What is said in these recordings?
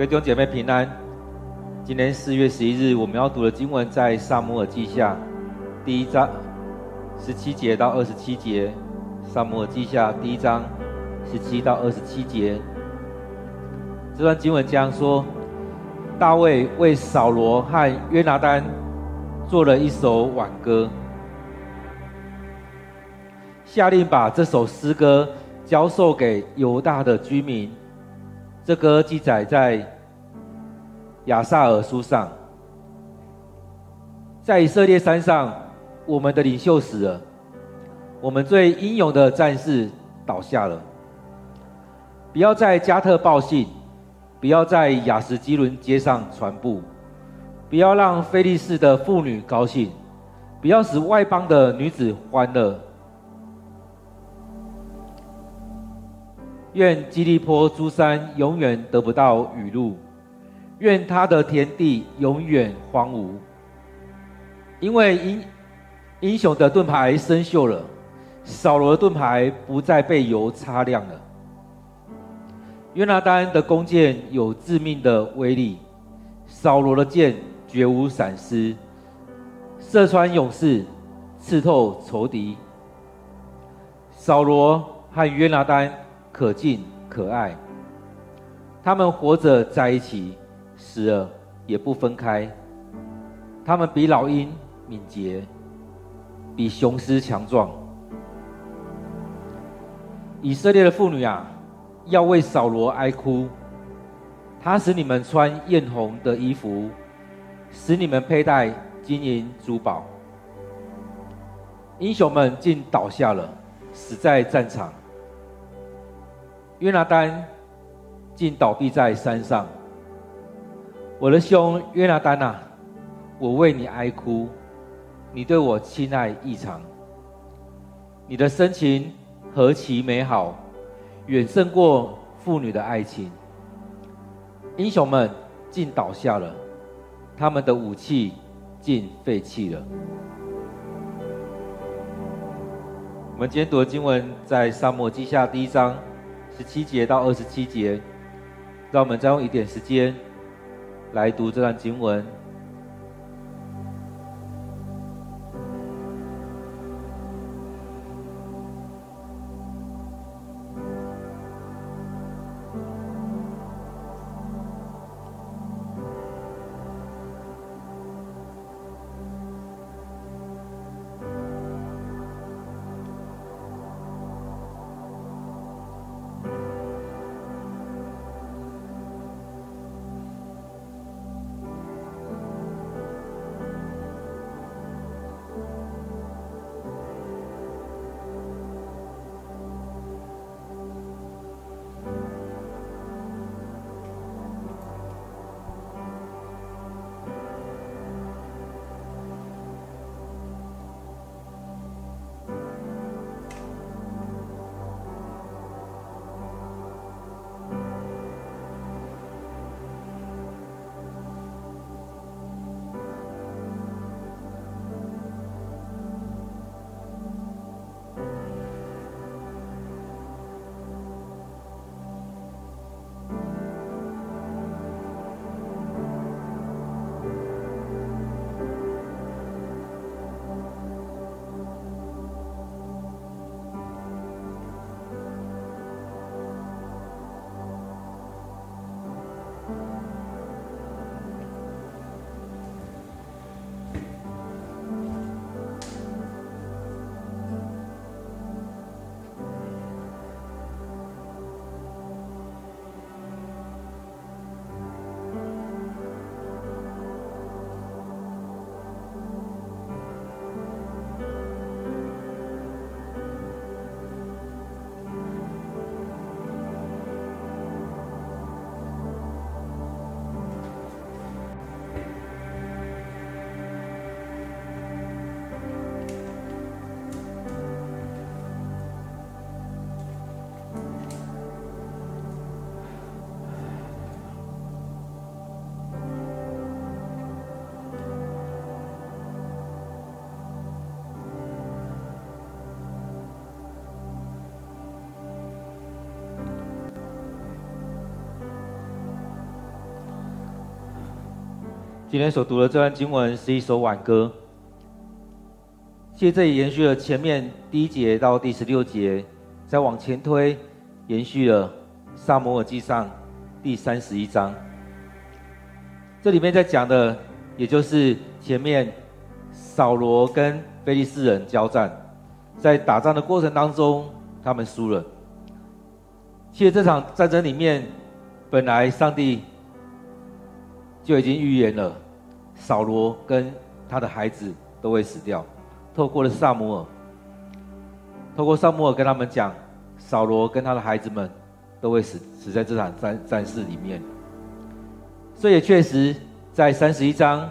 各位弟兄姐妹平安。今天四月十一日，我们要读的经文在撒母耳记下第一章十七节到二十七节。撒母耳记下第一章十七到二十七节。这段经文这样说：大卫为扫罗和约拿单做了一首挽歌，下令把这首诗歌交授给犹大的居民。这歌记载在亚萨尔书上。在以色列山上，我们的领袖死了，我们最英勇的战士倒下了。不要在加特报信。不要在雅什基伦街上传布，不要让非利士的妇女高兴，不要使外邦的女子欢乐。愿基利波诸山永远得不到雨露，愿他的田地永远荒芜，因为英英雄的盾牌生锈了，扫罗的盾牌不再被油擦亮了。约拿单的弓箭有致命的威力，扫罗的箭绝无闪失，射穿勇士，刺透仇敌。扫罗和约拿单可敬可爱，他们活着在一起，死了也不分开。他们比老鹰敏捷，比雄狮强壮。以色列的妇女啊！要为扫罗哀哭，他使你们穿艳红的衣服，使你们佩戴金银珠宝。英雄们竟倒下了，死在战场。约拿丹竟倒毙在山上。我的兄约拿丹啊，我为你哀哭，你对我亲爱异常，你的深情何其美好。远胜过妇女的爱情，英雄们竟倒下了，他们的武器竟废弃了。我们今天读的经文在沙漠记下第一章十七节到二十七节，让我们再用一点时间来读这段经文。今天所读的这段经文是一首挽歌，其实这里延续了前面第一节到第十六节，再往前推，延续了撒母耳记上第三十一章。这里面在讲的，也就是前面扫罗跟非利士人交战，在打仗的过程当中，他们输了。其实这场战争里面，本来上帝就已经预言了，扫罗跟他的孩子都会死掉。透过了撒母耳，透过撒母耳跟他们讲，扫罗跟他的孩子们都会死死在这场战战事里面。这也确实，在三十一章，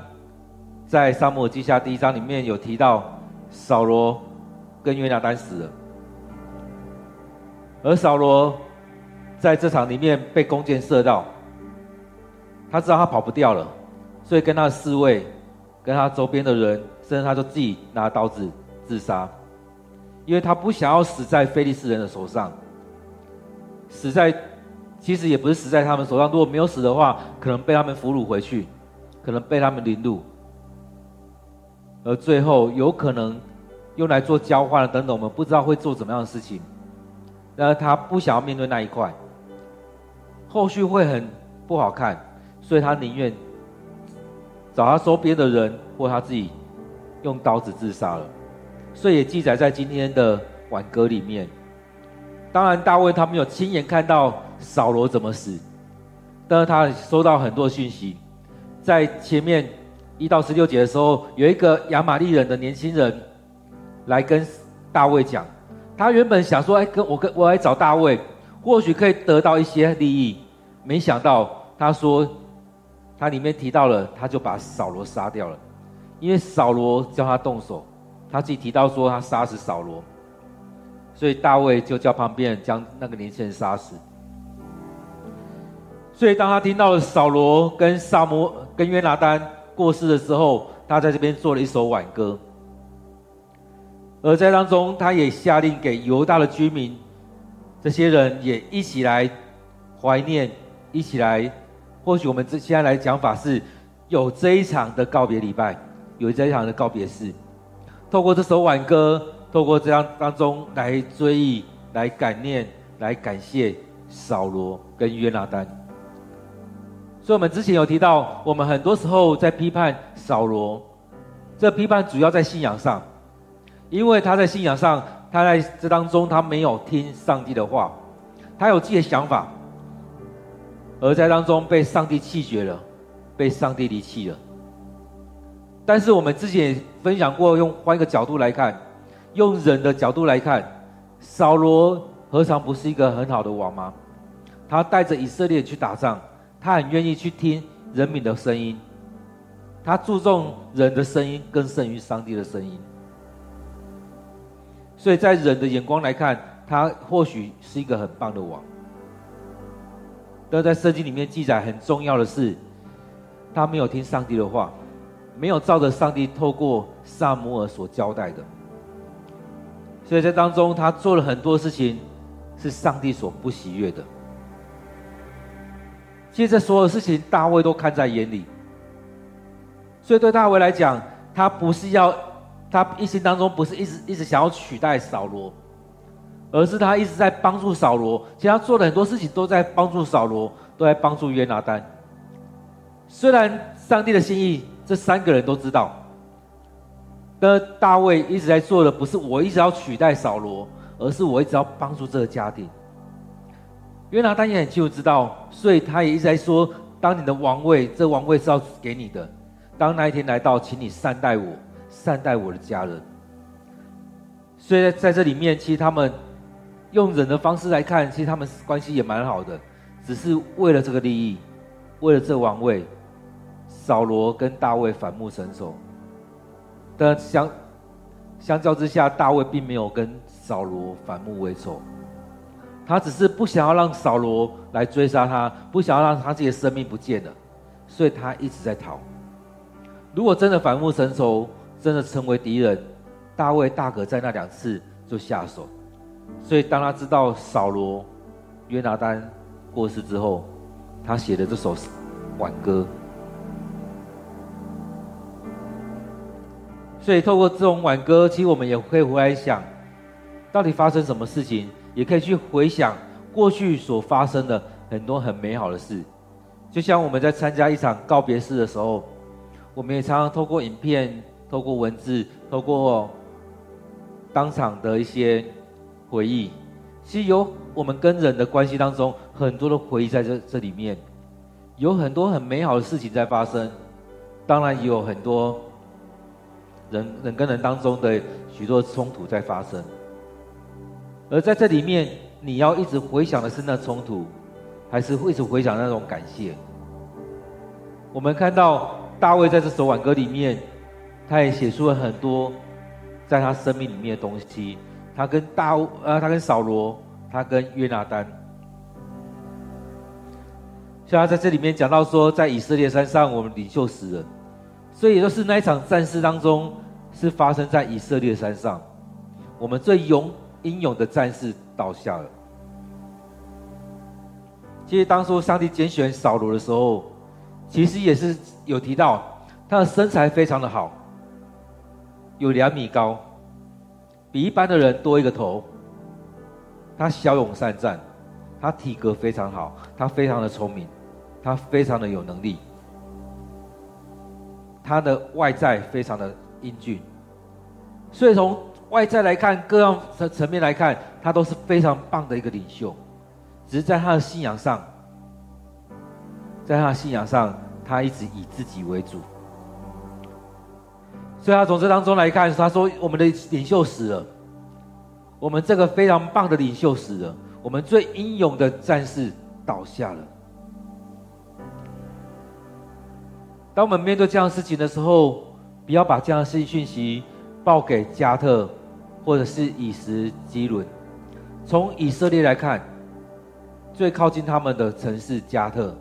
在撒母耳记下第一章里面有提到，扫罗跟约拿单死了，而扫罗在这场里面被弓箭射到，他知道他跑不掉了，所以跟他的侍卫、跟他周边的人，甚至他就自己拿刀子自杀，因为他不想要死在菲利斯人的手上，死在。其实也不是死在他们手上，如果没有死的话，可能被他们俘虏回去，可能被他们凌辱，而最后有可能用来做交换等等，我们不知道会做怎么样的事情。然而他不想要面对那一块，后续会很不好看，所以他宁愿找他周边的人或他自己用刀子自杀了。所以也记载在今天的挽歌里面。当然，大卫他没有亲眼看到。扫罗怎么死？但是他收到很多讯息，在前面一到十六节的时候，有一个亚玛力人的年轻人来跟大卫讲，他原本想说：“哎，跟我跟我来找大卫，或许可以得到一些利益。”没想到他说，他里面提到了，他就把扫罗杀掉了，因为扫罗叫他动手，他自己提到说他杀死扫罗，所以大卫就叫旁边人将那个年轻人杀死。所以，当他听到了扫罗跟撒摩跟约拿单过世的时候，他在这边做了一首挽歌。而在当中，他也下令给犹大的居民，这些人也一起来怀念，一起来。或许我们这现在来讲法是，有这一场的告别礼拜，有这一场的告别式。透过这首挽歌，透过这样当中来追忆、来感念、来感谢扫罗跟约拿单。所以，我们之前有提到，我们很多时候在批判扫罗，这批判主要在信仰上，因为他在信仰上，他在这当中他没有听上帝的话，他有自己的想法，而在当中被上帝弃绝了，被上帝离弃了。但是我们之前也分享过，用换一个角度来看，用人的角度来看，扫罗何尝不是一个很好的王吗？他带着以色列去打仗。他很愿意去听人民的声音，他注重人的声音更胜于上帝的声音，所以在人的眼光来看，他或许是一个很棒的王。但在圣经里面记载很重要的是，他没有听上帝的话，没有照着上帝透过撒母耳所交代的，所以在当中他做了很多事情，是上帝所不喜悦的。其实这所有事情，大卫都看在眼里。所以对大卫来讲，他不是要，他一心当中不是一直一直想要取代扫罗，而是他一直在帮助扫罗。其实他做的很多事情都在帮助扫罗，都在帮助约拿单。虽然上帝的心意，这三个人都知道，但大卫一直在做的不是我一直要取代扫罗，而是我一直要帮助这个家庭。约拿单也很清楚知道，所以他也一直在说：“当你的王位，这王位是要给你的。当那一天来到，请你善待我，善待我的家人。”所以在这里面，其实他们用人的方式来看，其实他们关系也蛮好的，只是为了这个利益，为了这王位，扫罗跟大卫反目成仇。但相相较之下，大卫并没有跟扫罗反目为仇。他只是不想要让扫罗来追杀他，不想要让他自己的生命不见了，所以他一直在逃。如果真的反目成仇，真的成为敌人，大卫大可在那两次就下手。所以当他知道扫罗、约拿单过世之后，他写的这首挽歌，所以透过这种挽歌，其实我们也可以回来想，到底发生什么事情，也可以去回想过去所发生的很多很美好的事。就像我们在参加一场告别式的时候，我们也常常透过影片、透过文字、透过当场的一些回忆，其实有我们跟人的关系当中很多的回忆在这这里面，有很多很美好的事情在发生，当然也有很多。人人跟人当中的许多冲突在发生，而在这里面，你要一直回想的是那冲突，还是一直回想那种感谢？我们看到大卫在这首挽歌里面，他也写出了很多在他生命里面的东西。他跟大呃，他跟扫罗，他跟约拿单，像他在这里面讲到说，在以色列山上，我们领袖死了。所以，也就是那一场战事当中，是发生在以色列山上，我们最勇英勇的战士倒下了。其实，当初上帝拣选扫罗的时候，其实也是有提到他的身材非常的好，有两米高，比一般的人多一个头。他骁勇善战，他体格非常好，他非常的聪明，他非常的有能力。他的外在非常的英俊，所以从外在来看，各样层层面来看，他都是非常棒的一个领袖。只是在他的信仰上，在他的信仰上，他一直以自己为主。所以他从这当中来看，他说：“我们的领袖死了，我们这个非常棒的领袖死了，我们最英勇的战士倒下了。”当我们面对这样的事情的时候，不要把这样的事讯息报给加特，或者是以实基伦。从以色列来看，最靠近他们的城市加特，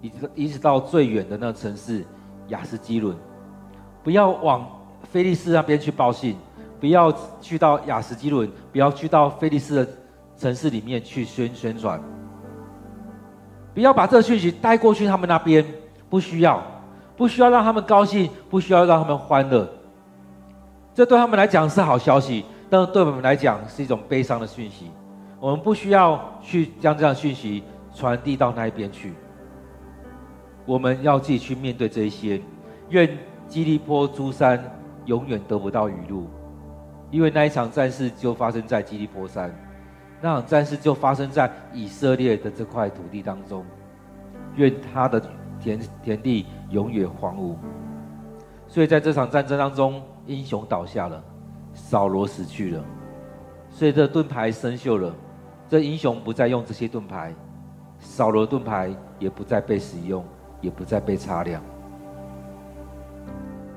一直一直到最远的那城市雅实基伦，不要往菲利斯那边去报信，不要去到亚实基伦，不要去到菲利斯的城市里面去宣宣传，不要把这个讯息带过去他们那边，不需要。不需要让他们高兴，不需要让他们欢乐，这对他们来讲是好消息，但是对我们来讲是一种悲伤的讯息。我们不需要去将这样讯息传递到那一边去，我们要自己去面对这一些。愿基利波诸山永远得不到雨露，因为那一场战事就发生在基利波山，那场战事就发生在以色列的这块土地当中。愿他的。田田地永远荒芜，所以在这场战争当中，英雄倒下了，扫罗死去了，所以这盾牌生锈了，这英雄不再用这些盾牌，扫罗盾牌也不再被使用，也不再被擦亮。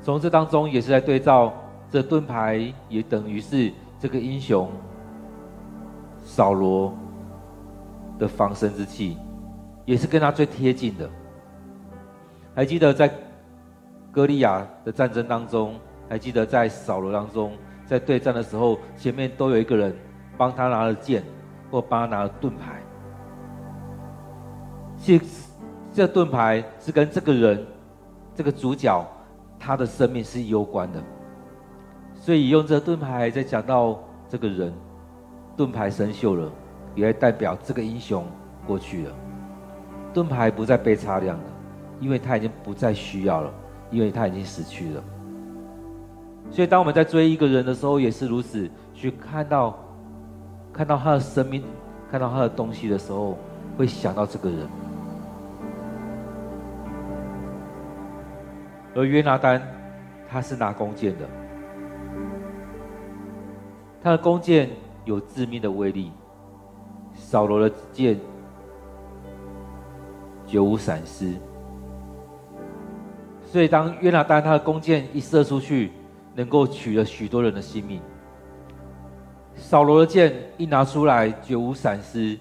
从这当中也是在对照，这盾牌也等于是这个英雄扫罗的防身之器，也是跟他最贴近的。还记得在歌利亚的战争当中，还记得在扫罗当中，在对战的时候，前面都有一个人帮他拿了剑，或帮他拿了盾牌。这这盾牌是跟这个人，这个主角他的生命是攸关的，所以用这盾牌在讲到这个人，盾牌生锈了，也代表这个英雄过去了，盾牌不再被擦亮了。因为他已经不再需要了，因为他已经死去了。所以，当我们在追一个人的时候，也是如此，去看到，看到他的生命，看到他的东西的时候，会想到这个人。而约拿单，他是拿弓箭的，他的弓箭有致命的威力，扫罗的箭绝无闪失。所以，当约拿单他的弓箭一射出去，能够取了许多人的性命；扫罗的箭一拿出来，绝无闪失，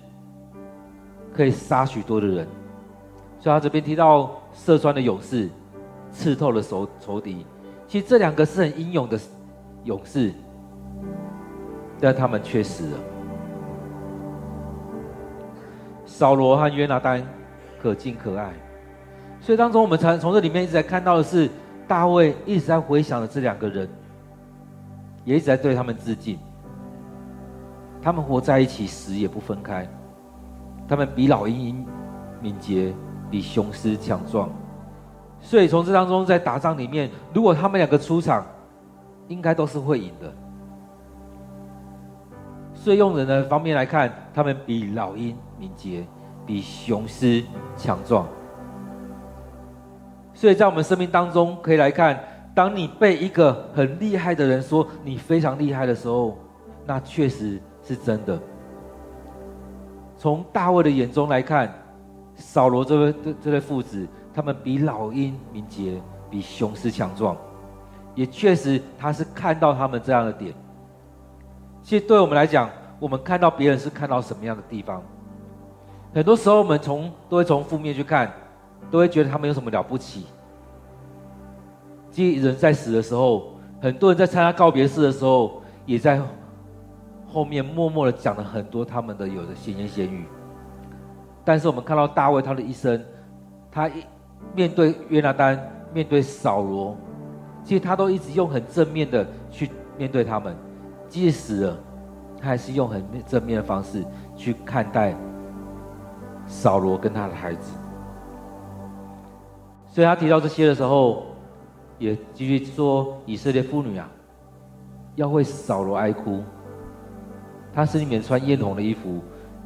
可以杀许多的人。所以他这边提到射穿的勇士，刺透了仇仇敌。其实这两个是很英勇的勇士，但他们却死了。扫罗和约拿单可敬可爱。所以当中，我们才从这里面一直在看到的是大卫一直在回想的这两个人，也一直在对他们致敬。他们活在一起，死也不分开。他们比老鹰敏捷，比雄狮强壮。所以从这当中，在打仗里面，如果他们两个出场，应该都是会赢的。所以用人的方面来看，他们比老鹰敏捷，比雄狮强壮。所以在我们生命当中，可以来看，当你被一个很厉害的人说你非常厉害的时候，那确实是真的。从大卫的眼中来看，扫罗这位这这对父子，他们比老鹰敏捷，比雄狮强壮，也确实他是看到他们这样的点。其实对我们来讲，我们看到别人是看到什么样的地方？很多时候我们从都会从负面去看。都会觉得他们有什么了不起？即人在死的时候，很多人在参加告别式的时候，也在后面默默的讲了很多他们的有的闲言闲语。但是我们看到大卫他的一生，他一面对约拿单，面对扫罗，其实他都一直用很正面的去面对他们。即使死了，他还是用很正面的方式去看待扫罗跟他的孩子。所以他提到这些的时候，也继续说：“以色列妇女啊，要为扫罗哀哭。他使你们穿艳红的衣服，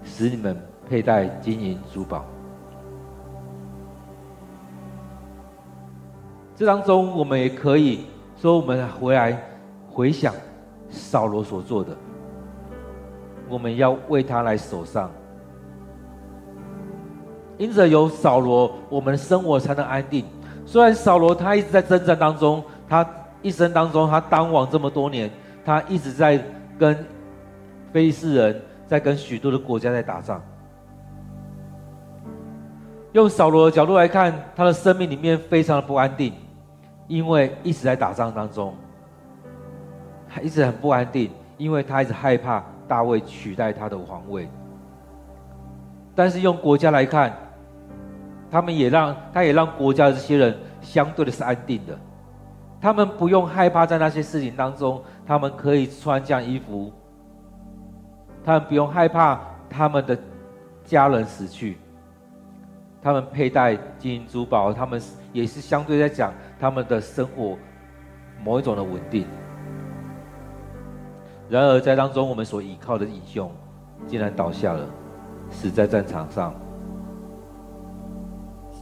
使你们佩戴金银珠宝。”这当中，我们也可以说，我们回来回想扫罗所做的，我们要为他来守丧。因着有扫罗，我们的生活才能安定。虽然扫罗他一直在征战当中，他一生当中他当王这么多年，他一直在跟非利士人，在跟许多的国家在打仗。用扫罗的角度来看，他的生命里面非常的不安定，因为一直在打仗当中，他一直很不安定，因为他一直害怕大卫取代他的皇位。但是用国家来看，他们也让，他也让国家的这些人相对的是安定的，他们不用害怕在那些事情当中，他们可以穿这样衣服，他们不用害怕他们的家人死去，他们佩戴金银珠宝，他们也是相对在讲他们的生活某一种的稳定。然而在当中，我们所依靠的英雄竟然倒下了，死在战场上。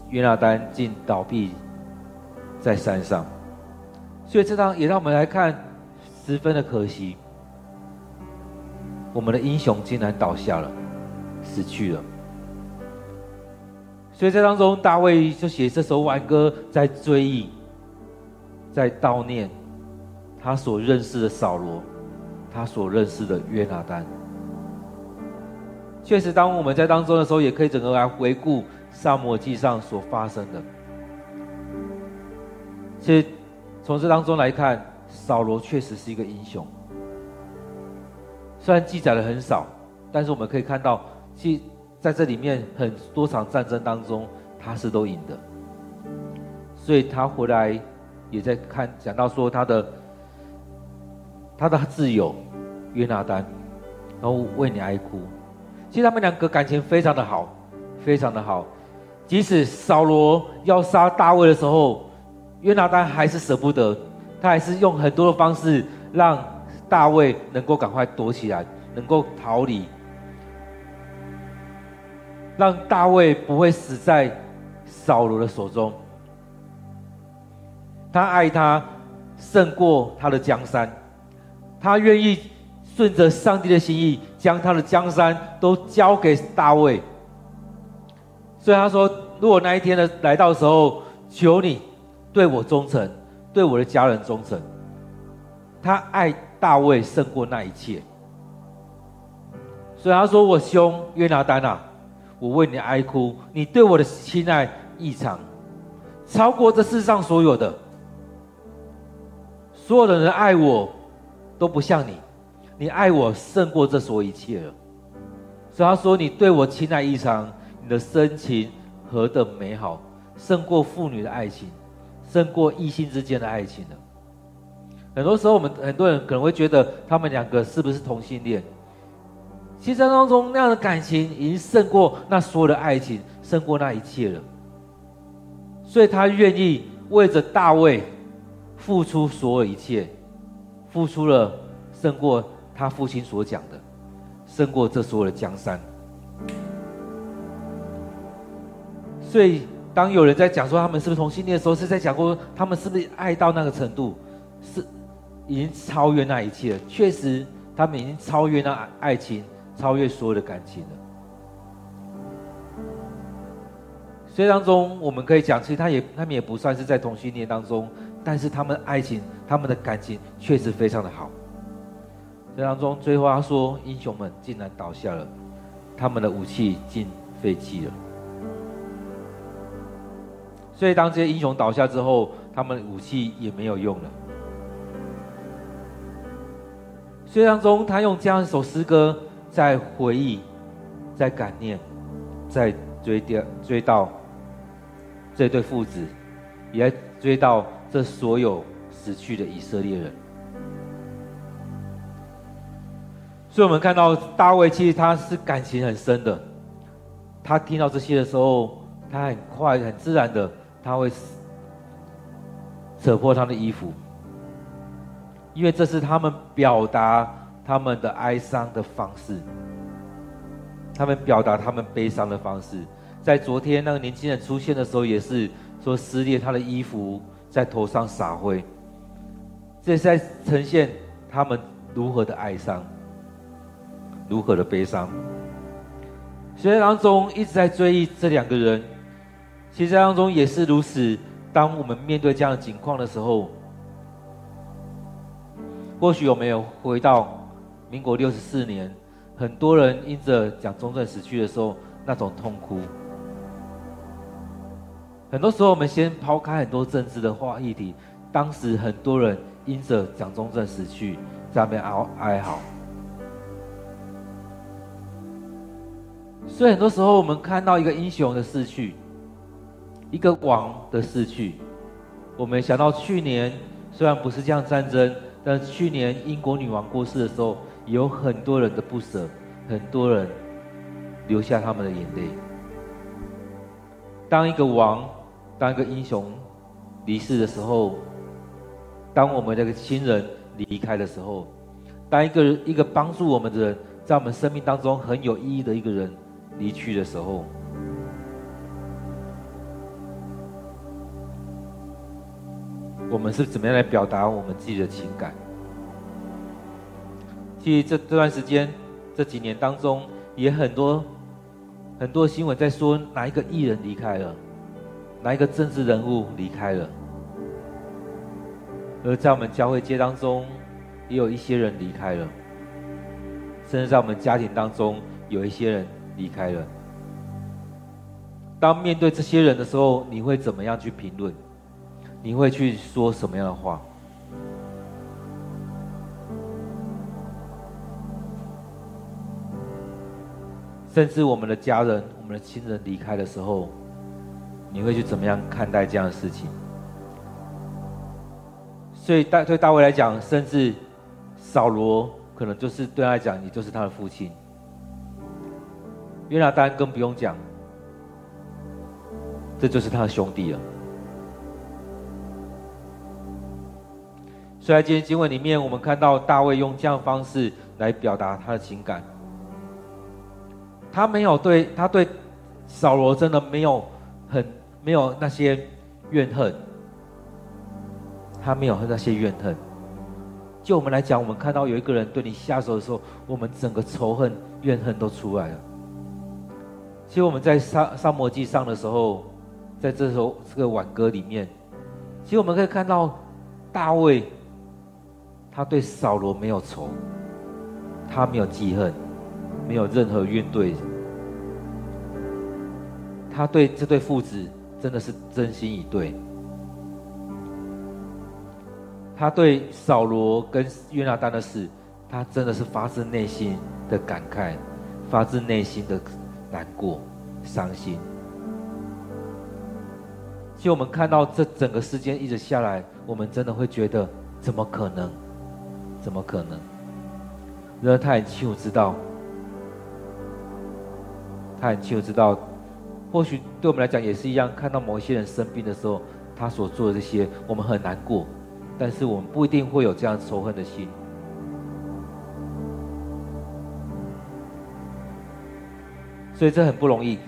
约拿单竟倒毙在山上，所以这张也让我们来看十分的可惜。我们的英雄竟然倒下了，死去了。所以在当中，大卫就写这首挽歌，在追忆，在悼念他所认识的扫罗，他所认识的约拿单。确实，当我们在当中的时候，也可以整个来回顾。撒母记上所发生的，其实从这当中来看，扫罗确实是一个英雄。虽然记载的很少，但是我们可以看到，其在这里面很多场战争当中，他是都赢的。所以他回来也在看，讲到说他的他的挚友约拿单，然后为你哀哭。其实他们两个感情非常的好，非常的好。即使扫罗要杀大卫的时候，约拿单还是舍不得，他还是用很多的方式让大卫能够赶快躲起来，能够逃离，让大卫不会死在扫罗的手中。他爱他胜过他的江山，他愿意顺着上帝的心意，将他的江山都交给大卫。所以他说：“如果那一天的来到的时候，求你对我忠诚，对我的家人忠诚。”他爱大卫胜过那一切。所以他说：“我兄约拿单啊，我为你哀哭，你对我的亲爱异常，超过这世上所有的。所有的人爱我，都不像你，你爱我胜过这所有一切了。”所以他说：“你对我亲爱异常。”你的深情何等美好，胜过父女的爱情，胜过异性之间的爱情了？很多时候，我们很多人可能会觉得他们两个是不是同性恋？其实当中那样的感情已经胜过那所有的爱情，胜过那一切了。所以他愿意为着大卫付出所有一切，付出了胜过他父亲所讲的，胜过这所有的江山。所以，当有人在讲说他们是不是同性恋的时候，是在讲过他们是不是爱到那个程度，是已经超越那一切了。确实，他们已经超越那爱情，超越所有的感情了。所以当中，我们可以讲，其实他也他们也不算是在同性恋当中，但是他们爱情、他们的感情确实非常的好。这当中，最后他说，英雄们竟然倒下了，他们的武器竟废弃了。所以当这些英雄倒下之后，他们的武器也没有用了。所以当中，他用这样一首诗歌，在回忆，在感念，在追掉追到。这对父子，也追到这所有死去的以色列人。所以，我们看到大卫其实他是感情很深的。他听到这些的时候，他很快、很自然的，他会扯破他的衣服，因为这是他们表达他们的哀伤的方式，他们表达他们悲伤的方式。在昨天那个年轻人出现的时候，也是说撕裂他的衣服，在头上洒灰，这是在呈现他们如何的哀伤，如何的悲伤。所以当中一直在追忆这两个人，其实当中也是如此。当我们面对这样的情况的时候，或许我们有回到民国六十四年，很多人因着蒋中正死去的时候那种痛哭。很多时候，我们先抛开很多政治的话议题。当时很多人因着蒋中正死去，在那边哀哀嚎。所以很多时候，我们看到一个英雄的逝去，一个王的逝去，我们想到去年虽然不是这样战争，但去年英国女王过世的时候，有很多人的不舍，很多人流下他们的眼泪。当一个王。当一个英雄离世的时候，当我们这个亲人离开的时候，当一个一个帮助我们的人，在我们生命当中很有意义的一个人离去的时候，我们是怎么样来表达我们自己的情感？其实这这段时间这几年当中，也很多很多新闻在说哪一个艺人离开了。哪一个政治人物离开了？而在我们教会界当中，也有一些人离开了，甚至在我们家庭当中，有一些人离开了。当面对这些人的时候，你会怎么样去评论？你会去说什么样的话？甚至我们的家人、我们的亲人离开的时候，你会去怎么样看待这样的事情？所以大对大卫来讲，甚至扫罗可能就是对他来讲，你就是他的父亲。约拿单更不用讲，这就是他的兄弟了。所以在今天经文里面，我们看到大卫用这样的方式来表达他的情感。他没有对他对扫罗真的没有很。没有那些怨恨，他没有那些怨恨。就我们来讲，我们看到有一个人对你下手的时候，我们整个仇恨、怨恨都出来了。其实我们在撒撒母耳记上的时候，在这首这个挽歌里面，其实我们可以看到大卫，他对扫罗没有仇，他没有记恨，没有任何怨怼，他对这对父子。真的是真心以对，他对扫罗跟约拿单的事，他真的是发自内心的感慨，发自内心的难过、伤心。其实我们看到这整个事件一直下来，我们真的会觉得怎么可能？怎么可能？然而他很清楚知道，他很清楚知道，或许对我们来讲也是一样。看到某一些人生病的时候，他所做的这些，我们很难过，但是我们不一定会有这样仇恨的心。所以这很不容易。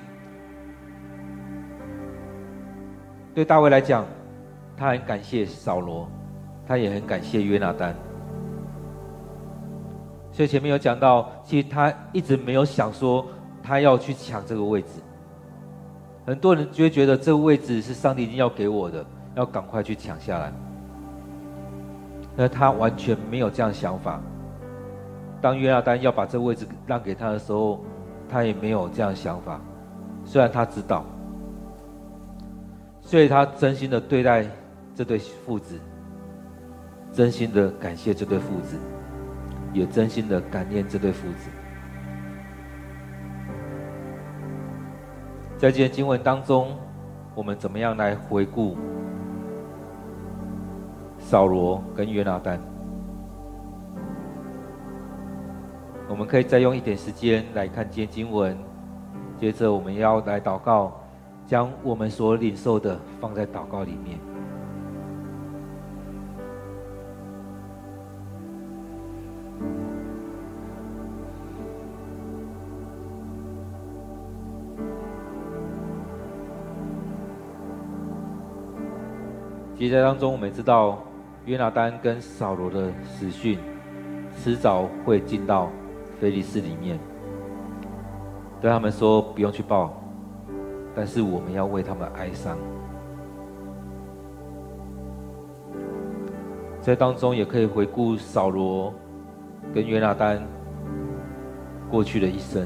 对大卫来讲，他很感谢扫罗，他也很感谢约拿单。所以前面有讲到，其实他一直没有想说他要去抢这个位置。很多人就会觉得这个位置是上帝一定要给我的，要赶快去抢下来。那他完全没有这样想法。当约拿单要把这个位置让给他的时候，他也没有这样想法，虽然他知道，所以他真心的对待这对父子，真心的感谢这对父子，也真心的感念这对父子。在今天经文当中，我们怎么样来回顾扫罗跟约拿丹？我们可以再用一点时间来看今天经文，接着我们要来祷告，将我们所领受的放在祷告里面。接在当中，我们知道约拿单跟扫罗的死讯，迟早会进到。菲利斯里面，对他们说不用去报，但是我们要为他们哀伤。在当中也可以回顾扫罗跟约拿单过去的一生，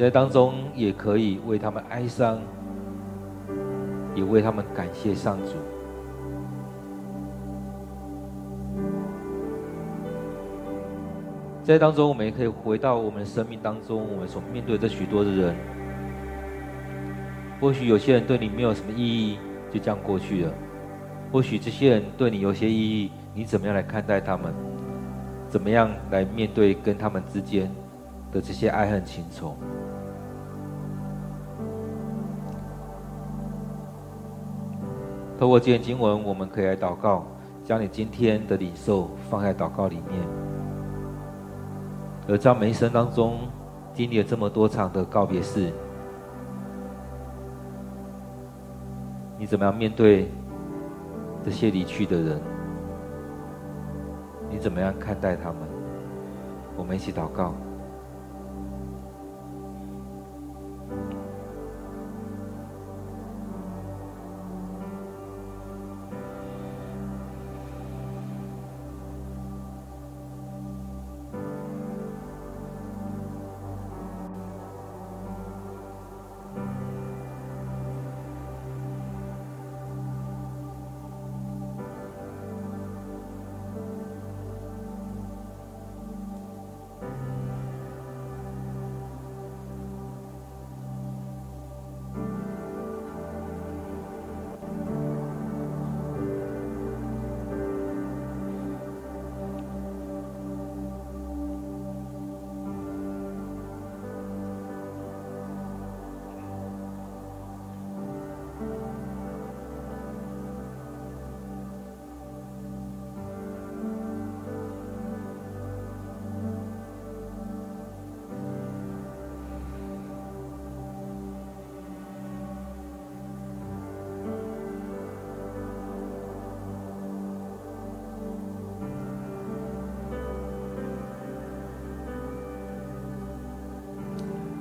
在当中也可以为他们哀伤，也为他们感谢上主。在当中，我们也可以回到我们生命当中，我们所面对的许多的人。或许有些人对你没有什么意义，就这样过去了；或许这些人对你有些意义，你怎么样来看待他们？怎么样来面对跟他们之间的这些爱恨情仇？透过今天经文，我们可以来祷告，将你今天的领受放在祷告里面。而在每一生当中，经历了这么多场的告别式，你怎么样面对这些离去的人？你怎么样看待他们？我们一起祷告。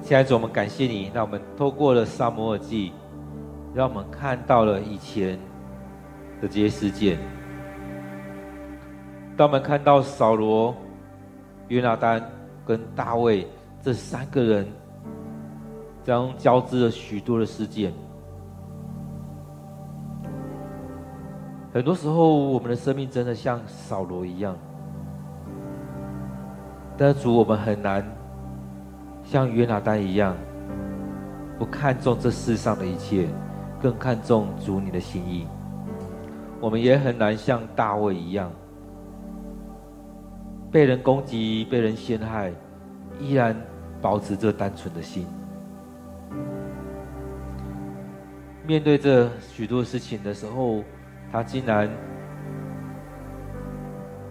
亲爱的主，我们感谢你，让我们透过了撒母耳记，让我们看到了以前的这些事件。当我们看到扫罗、约拿单跟大卫这三个人，将交织了许多的事件。很多时候，我们的生命真的像扫罗一样，但是主，我们很难。像约拿单一样，不看重这世上的一切，更看重主你的心意。我们也很难像大卫一样，被人攻击、被人陷害，依然保持着单纯的心。面对这许多事情的时候，他竟然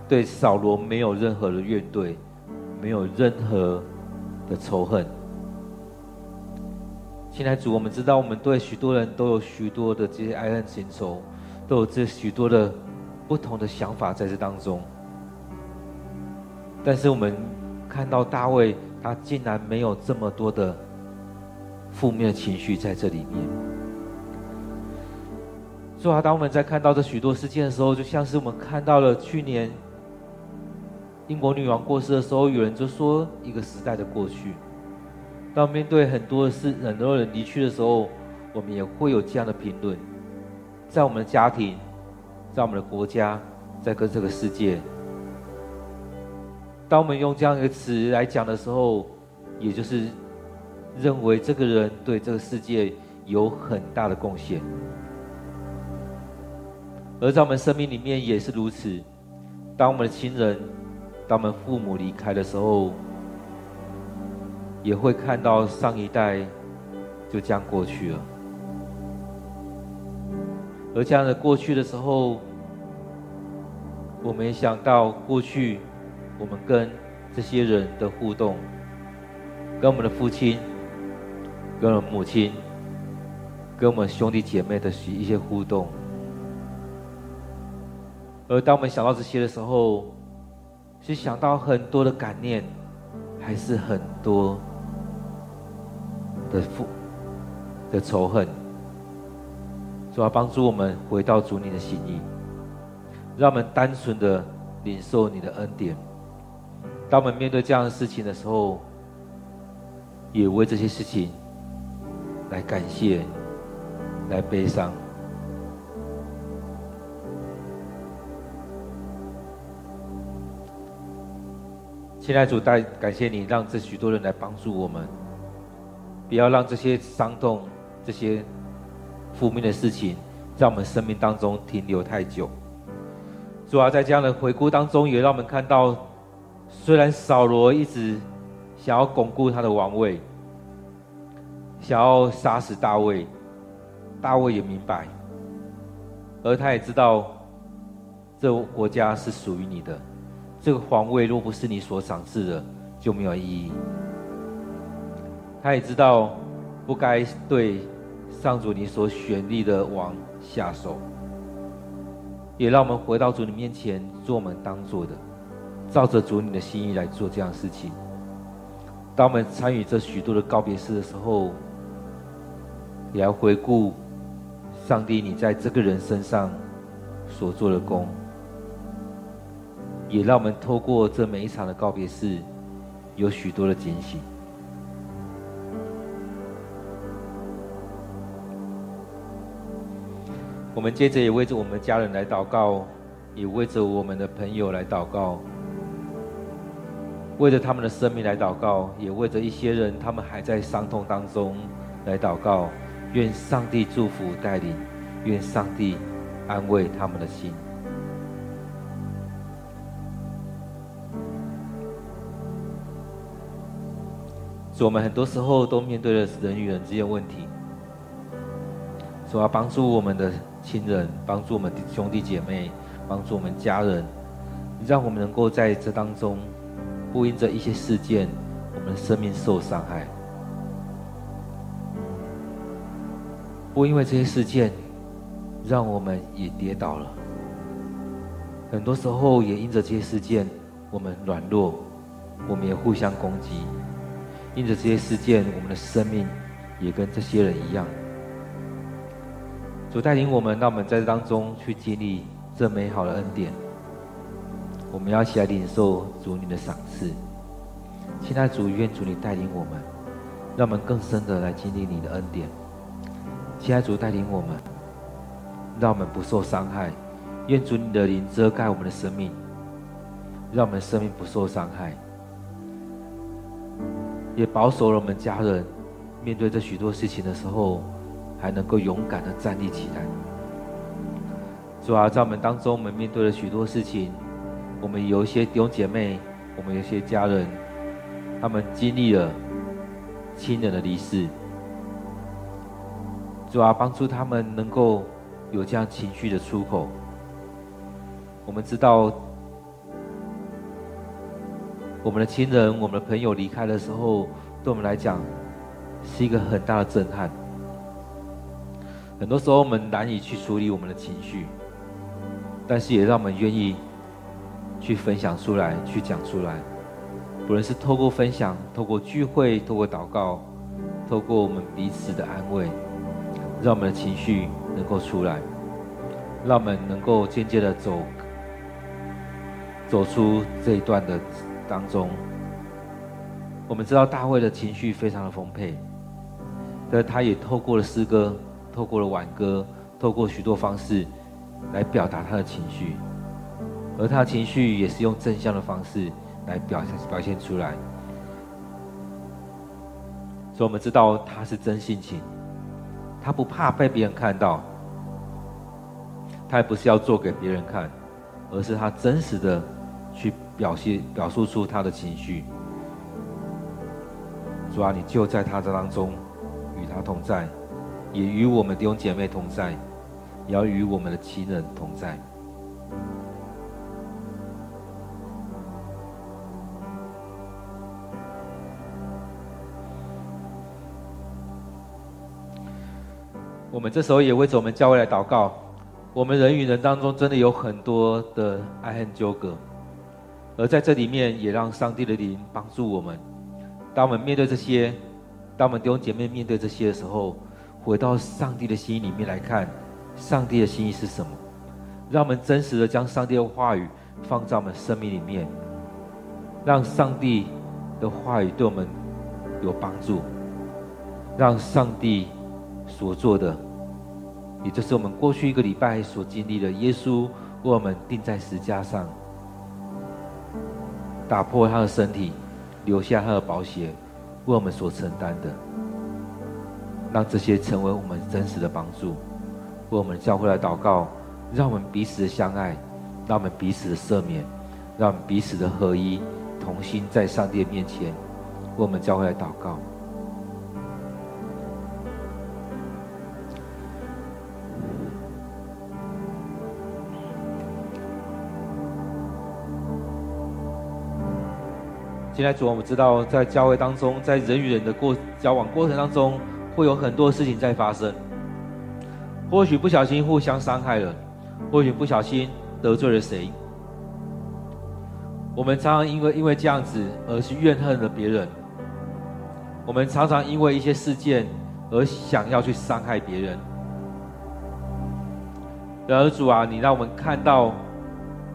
对扫罗没有任何的怨怼，没有任何的仇恨。现在主，我们知道，我们对许多人都有许多的这些爱恨情仇，都有这许多的不同的想法在这当中。但是我们看到大卫，他竟然没有这么多的负面情绪在这里面。所以啊，当我们在看到这许多事件的时候，就像是我们看到了去年英国女王过世的时候，有人就说一个时代的过去。当面对很多的事，很多人离去的时候，我们也会有这样的评论，在我们的家庭，在我们的国家，在跟这个世界。当我们用这样一个词来讲的时候，也就是认为这个人对这个世界有很大的贡献。而在我们生命里面也是如此，当我们的亲人，当我们父母离开的时候。也会看到上一代就这样过去了，而这样的过去的时候，我没想到过去我们跟这些人的互动，跟我们的父亲、跟我们母亲、跟我们兄弟姐妹的一些互动，而当我们想到这些的时候，是想到很多的感念，还是很多。的负的仇恨，主要帮助我们回到主你的心意，让我们单纯的领受你的恩典。当我们面对这样的事情的时候，也为这些事情来感谢，来悲伤。亲爱的主，带感谢你，让这许多人来帮助我们。不要让这些伤痛、这些负面的事情，在我们生命当中停留太久。主要在这样的回顾当中，也让我们看到，虽然扫罗一直想要巩固他的王位，想要杀死大卫，大卫也明白，而他也知道，这国家是属于你的，这个皇位若不是你所赏赐的，就没有意义。他也知道不该对上主你所选立的王下手，也让我们回到主你面前做我们当做的，照着主你的心意来做这样的事情。当我们参与这许多的告别式的时候，也要回顾上帝你在这个人身上所做的工，也让我们透过这每一场的告别式，有许多的惊喜。我们接着也为着我们的家人来祷告，也为着我们的朋友来祷告，为着他们的生命来祷告，也为着一些人他们还在伤痛当中来祷告。愿上帝祝福带领，愿上帝安慰他们的心。我们很多时候都面对了人与人之间问题，说要帮助我们的。亲人帮助我们的兄弟姐妹，帮助我们家人，让我们能够在这当中，不因着一些事件，我们的生命受伤害；不因为这些事件，让我们也跌倒了。很多时候也因着这些事件，我们软弱，我们也互相攻击。因着这些事件，我们的生命也跟这些人一样。主带领我们，让我们在这当中去经历这美好的恩典。我们要一起来领受主你的赏赐。亲爱的主，愿主你带领我们，让我们更深的来经历你的恩典。亲爱的主带领我们，让我们不受伤害。愿主你的灵遮盖我们的生命，让我们的生命不受伤害，也保守了我们家人面对这许多事情的时候。还能够勇敢的站立起来。主啊，在我们当中，我们面对了许多事情，我们有一些弟兄姐妹，我们有一些家人，他们经历了亲人的离世。主啊，帮助他们能够有这样情绪的出口。我们知道，我们的亲人、我们的朋友离开的时候，对我们来讲是一个很大的震撼。很多时候，我们难以去处理我们的情绪，但是也让我们愿意去分享出来、去讲出来。不论是透过分享、透过聚会、透过祷告、透过我们彼此的安慰。让我们的情绪能够出来，让我们能够渐渐的走，走出这一段的当中。我们知道大卫的情绪非常的丰沛，但他也透过了诗歌，透过了挽歌，透过许多方式来表达他的情绪，而他的情绪也是用正向的方式来表现表现出来。所以我们知道他是真性情。他不怕被别人看到，他也不是要做给别人看，而是他真实的去表现、表述出他的情绪。主啊，你就在他这当中，与他同在，也与我们弟兄姐妹同在，也要与我们的亲人同在。我们这时候也为着我们教会来祷告。我们人与人当中真的有很多的爱恨纠葛，而在这里面也让上帝的灵帮助我们。当我们面对这些，当我们弟兄姐妹面对这些的时候，回到上帝的心意里面来看，上帝的心意是什么？让我们真实的将上帝的话语放在我们生命里面，让上帝的话语对我们有帮助，让上帝所做的。也就是我们过去一个礼拜所经历的，耶稣为我们钉在十架上，打破他的身体，留下他的宝血，为我们所承担的，让这些成为我们真实的帮助，为我们教会来祷告，让我们彼此的相爱，让我们彼此的赦免，让我们彼此的合一，同心在上帝面前，为我们教会来祷告。现在主，我们知道，在教会当中，在人与人的过交往过程当中，会有很多事情在发生。或许不小心互相伤害了，或许不小心得罪了谁。我们常常因为因为这样子而去怨恨了别人。我们常常因为一些事件而想要去伤害别人。然而主啊，你让我们看到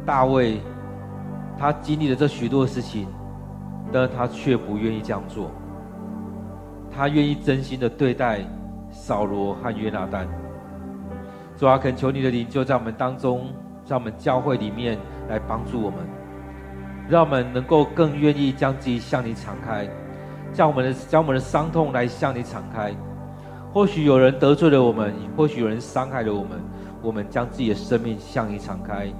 大卫，他经历了这许多的事情。但是他却不愿意这样做，他愿意真心的对待扫罗和约拿单。主啊，恳求你的灵就在我们当中，在我们教会里面来帮助我们，让我们能够更愿意将自己向你敞开，将我们的将我们的伤痛来向你敞开。或许有人得罪了我们，或许有人伤害了我们，我们将自己的生命向你敞开，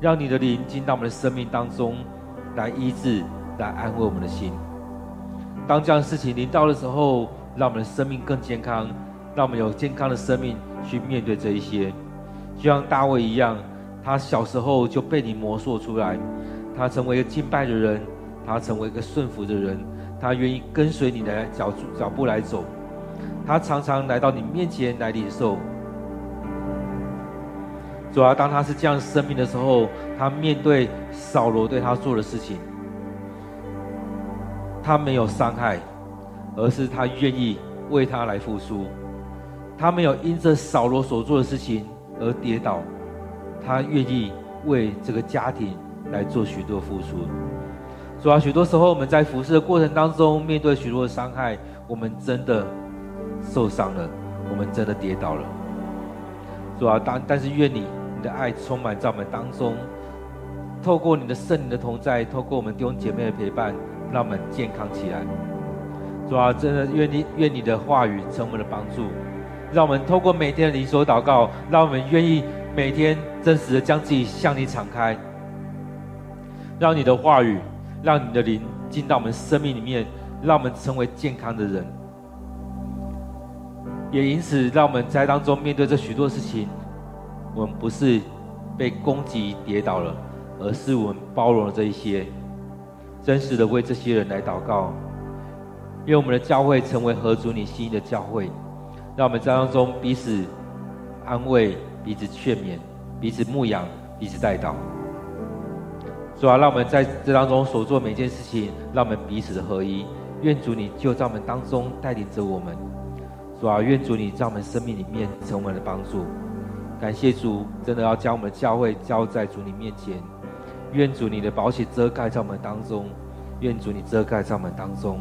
让你的灵进到我们的生命当中来医治。来安慰我们的心。当这样的事情临到的时候，让我们的生命更健康，让我们有健康的生命去面对这一些。就像大卫一样，他小时候就被你磨塑出来，他成为一个敬拜的人，他成为一个顺服的人，他愿意跟随你的脚脚步来走，他常常来到你面前来领受。主要当他是这样生命的时候，他面对扫罗对他做的事情。他没有伤害，而是他愿意为他来付出。他没有因着扫罗所做的事情而跌倒，他愿意为这个家庭来做许多付出。主啊，许多时候我们在服侍的过程当中，面对许多的伤害，我们真的受伤了，我们真的跌倒了。主啊，但但是愿你你的爱充满在我们当中，透过你的圣灵的同在，透过我们弟兄姐妹的陪伴。让我们健康起来，主啊，真的愿你愿你的话语成我们的帮助，让我们透过每天的灵所祷告，让我们愿意每天真实的将自己向你敞开，让你的话语，让你的灵进到我们生命里面，让我们成为健康的人。也因此，让我们在当中面对这许多事情，我们不是被攻击跌倒了，而是我们包容了这一些，真实的为这些人来祷告，愿我们的教会成为合主你心意的教会。让我们在当中彼此安慰、彼此劝勉、彼此牧养、彼此带导。主啊，让我们在这当中所做每件事情，让我们彼此的合一。愿主你就在我们当中带领着我们。主啊，愿主你在我们生命里面成为我们的帮助。感谢主，真的要将我们的教会交在主你面前。愿主你的宝血遮盖在我们当中。愿主你遮盖在我们当中，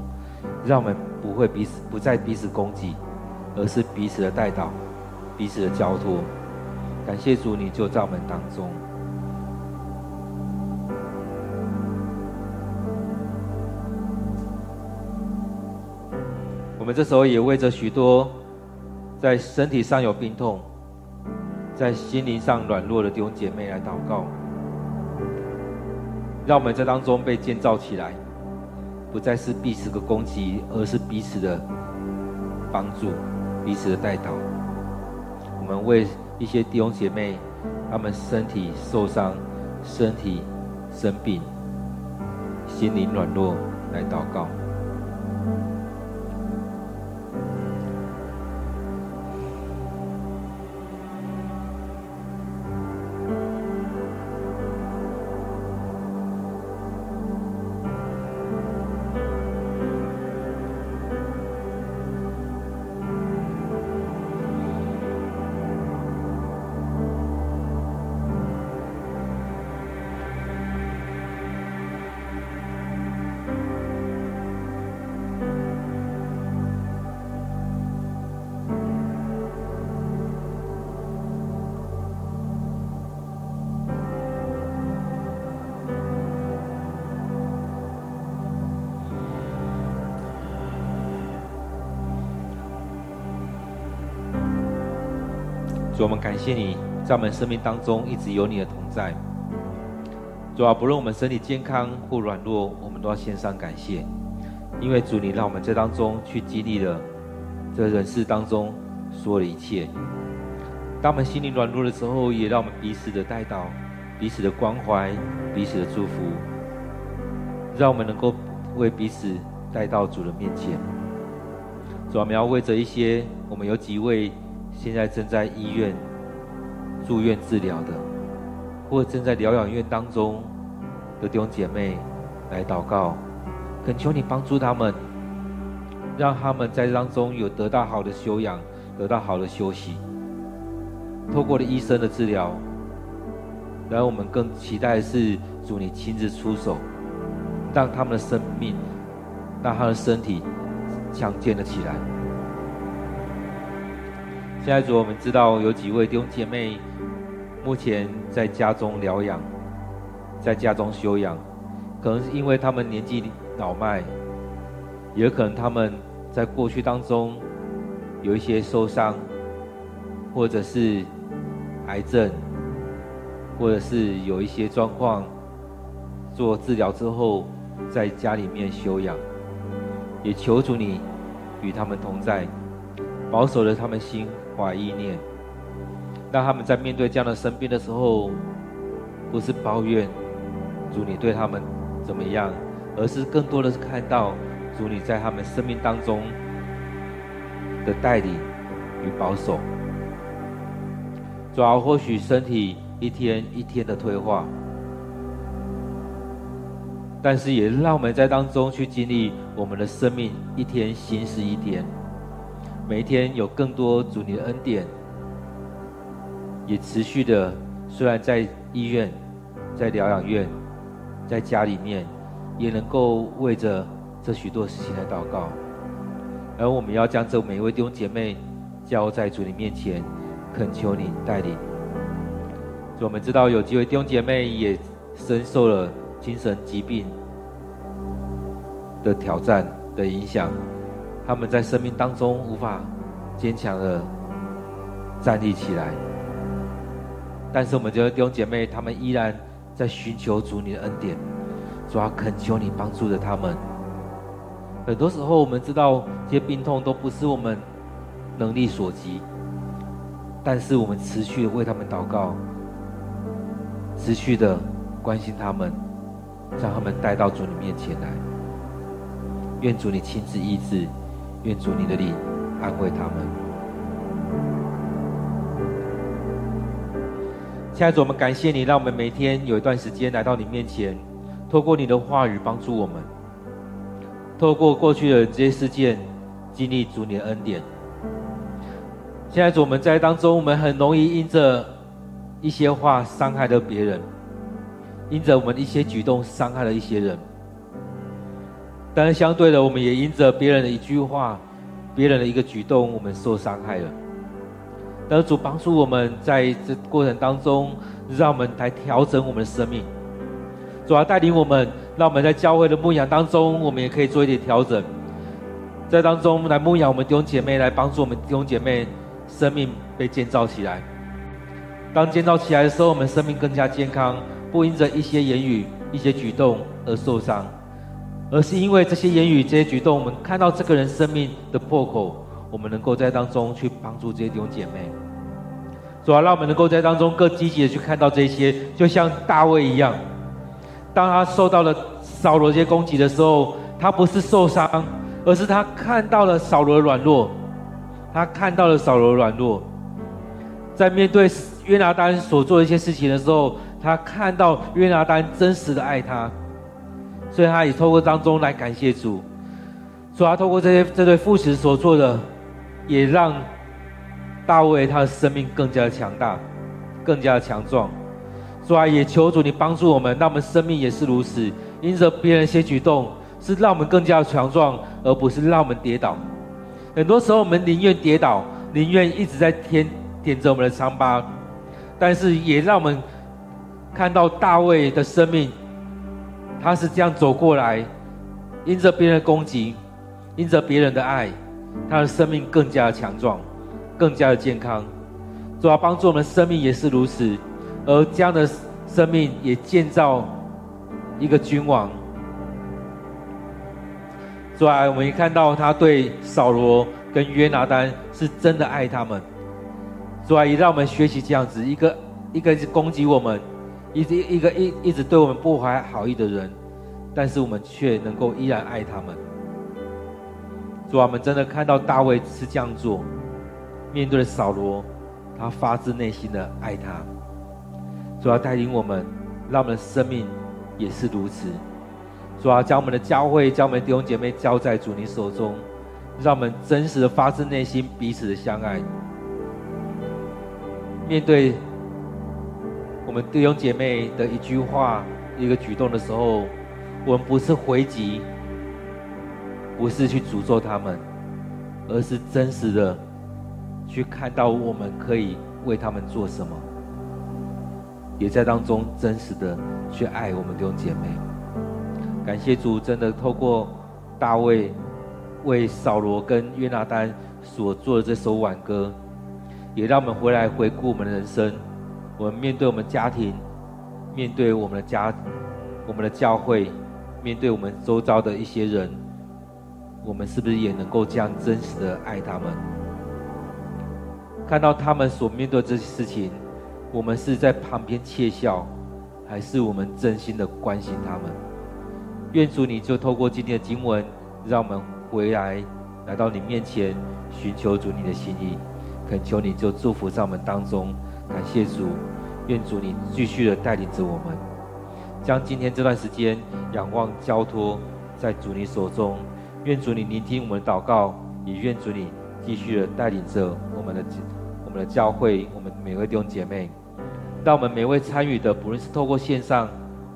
让我们不会彼此不再彼此攻击。而是彼此的代祷，彼此的交托。感谢主，你就在我们当中。我们这时候也为着许多在身体上有病痛、在心灵上软弱的弟兄姐妹来祷告，让我们在当中被建造起来，不再是彼此的攻击，而是彼此的帮助。彼此的代祷，我们为一些弟兄姐妹，他们身体受伤、身体生病、心灵软弱来祷告。主，我们感谢你，在我们生命当中一直有你的同在。主啊，不论我们身体健康或软弱，我们都要献上感谢，因为主，你让我们在当中去经历了这人世当中所有的一切。当我们心里软弱的时候，也让我们彼此的带到，彼此的关怀，彼此的祝福，让我们能够为彼此带到主的面前。主啊，我们要为着一些，我们有几位。现在正在医院住院治疗的，或正在疗养院当中的弟兄姐妹来祷告，恳求你帮助他们，让他们在当中有得到好的修养，得到好的休息。透过了医生的治疗，然后我们更期待的是主你亲自出手，让他们的生命，让他的身体强健了起来。现在主，我们知道有几位弟兄姐妹目前在家中疗养，在家中休养，可能是因为他们年纪老迈，也可能他们在过去当中有一些受伤，或者是癌症，或者是有一些状况，做治疗之后在家里面休养，也求主你与他们同在，保守了他们心。怀意念，让他们在面对这样的生病的时候，不是抱怨主你对他们怎么样，而是更多的是看到主你在他们生命当中的带领与保守。主要，或许身体一天一天的退化，但是也让我们在当中去经历我们的生命一天新是一天。每一天有更多主你的恩典，也持续的。虽然在医院、在疗养院、在家里面，也能够为着这许多事情来祷告。而我们要将这每一位弟兄姐妹交在主你面前，恳求你带领。我们知道有几位弟兄姐妹也深受了精神疾病的挑战的影响。他们在生命当中无法坚强的站立起来。但是我们这弟兄姐妹，他们依然在寻求主你的恩典，主要恳求你帮助着他们。很多时候，我们知道这些病痛都不是我们能力所及，但是我们持续的为他们祷告，持续的关心他们，将他们带到主你面前来。愿主你亲自医治，愿主你的灵安慰他们。亲爱的主，我们感谢你，让我们每天有一段时间来到你面前，透过你的话语帮助我们。透过过去的这些事件，经历主你的恩典。现在主，我们在当中，我们很容易因着一些话伤害了别人，因着我们一些举动伤害了一些人。但是相对的，我们也因着别人的一句话、别人的一个举动，我们受伤害了。但是主帮助我们在这过程当中，让我们来调整我们的生命。主要带领我们。让我们在教会的牧养当中，我们也可以做一点调整，在当中来牧养我们弟兄姐妹，来帮助我们弟兄姐妹生命被建造起来。当建造起来的时候，我们生命更加健康，不因着一些言语、一些举动而受伤，而是因为这些言语、这些举动，我们看到这个人生命的破口，我们能够在当中去帮助这些弟兄姐妹。主要让我们能够在当中更积极的去看到这些，就像大卫一样。当他受到了扫罗这些攻击的时候，他不是受伤，而是他看到了扫罗的软弱，他看到了扫罗的软弱，在面对约拿单所做的一些事情的时候，他看到约拿单真实的爱他，所以他也透过当中来感谢主，主要透过这些这对父子所做的，也让大卫他的生命更加强大，更加强壮。主啊，也求主你帮助我们，让我们生命也是如此。因着别人一些举动，是让我们更加强壮，而不是让我们跌倒。很多时候，我们宁愿跌倒，宁愿一直在舔舔着我们的伤疤，但是也让我们看到大卫的生命，他是这样走过来，因着别人的攻击，因着别人的爱，他的生命更加强壮，更加的健康。主啊，帮助我们生命也是如此。而这样的生命也建造一个君王。主啊，我们一看到他对扫罗跟约拿单是真的爱他们。主啊，也让我们学习这样子，一个一个攻击我们，一直一个一一直对我们不怀好意的人，但是我们却能够依然爱他们。主啊，我们真的看到大卫是这样做，面对扫罗，他发自内心的爱他。主要带领我们，让我们的生命也是如此。主要将我们的教会、将我们的弟兄姐妹交在主你手中，让我们真实的发自内心彼此的相爱。面对我们弟兄姐妹的一句话、一个举动的时候，我们不是回击，不是去诅咒他们，而是真实的去看到我们可以为他们做什么。也在当中真实的去爱我们弟兄姐妹，感谢主，真的透过大卫为扫罗跟约拿单所做的这首挽歌，也让我们回来回顾我们的人生，我们面对我们家庭，面对我们的家，我们的教会，面对我们周遭的一些人，我们是不是也能够这样真实的爱他们？看到他们所面对这些事情。我们是在旁边窃笑，还是我们真心的关心他们？愿主你就透过今天的经文，让我们回来来到你面前，寻求主你的心意，恳求你就祝福在我们当中。感谢主，愿主你继续的带领着我们，将今天这段时间仰望交托在主你手中。愿主你聆听我们的祷告，也愿主你继续的带领着我们的我们的教会，我们每位弟兄姐妹。让我们每位参与的，不论是透过线上，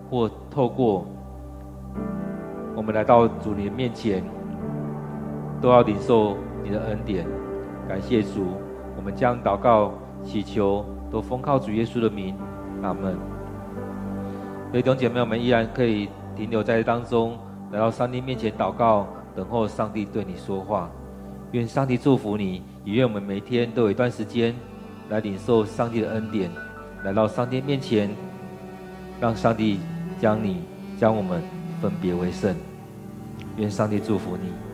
或透过我们来到主你的面前，都要领受你的恩典。感谢主，我们将祷告、祈求都奉靠主耶稣的名。阿门。弟兄姐妹，我们依然可以停留在当中，来到上帝面前祷告，等候上帝对你说话。愿上帝祝福你，也愿我们每天都有一段时间来领受上帝的恩典，来到上帝面前，让上帝将你将我们分别为圣。愿上帝祝福你。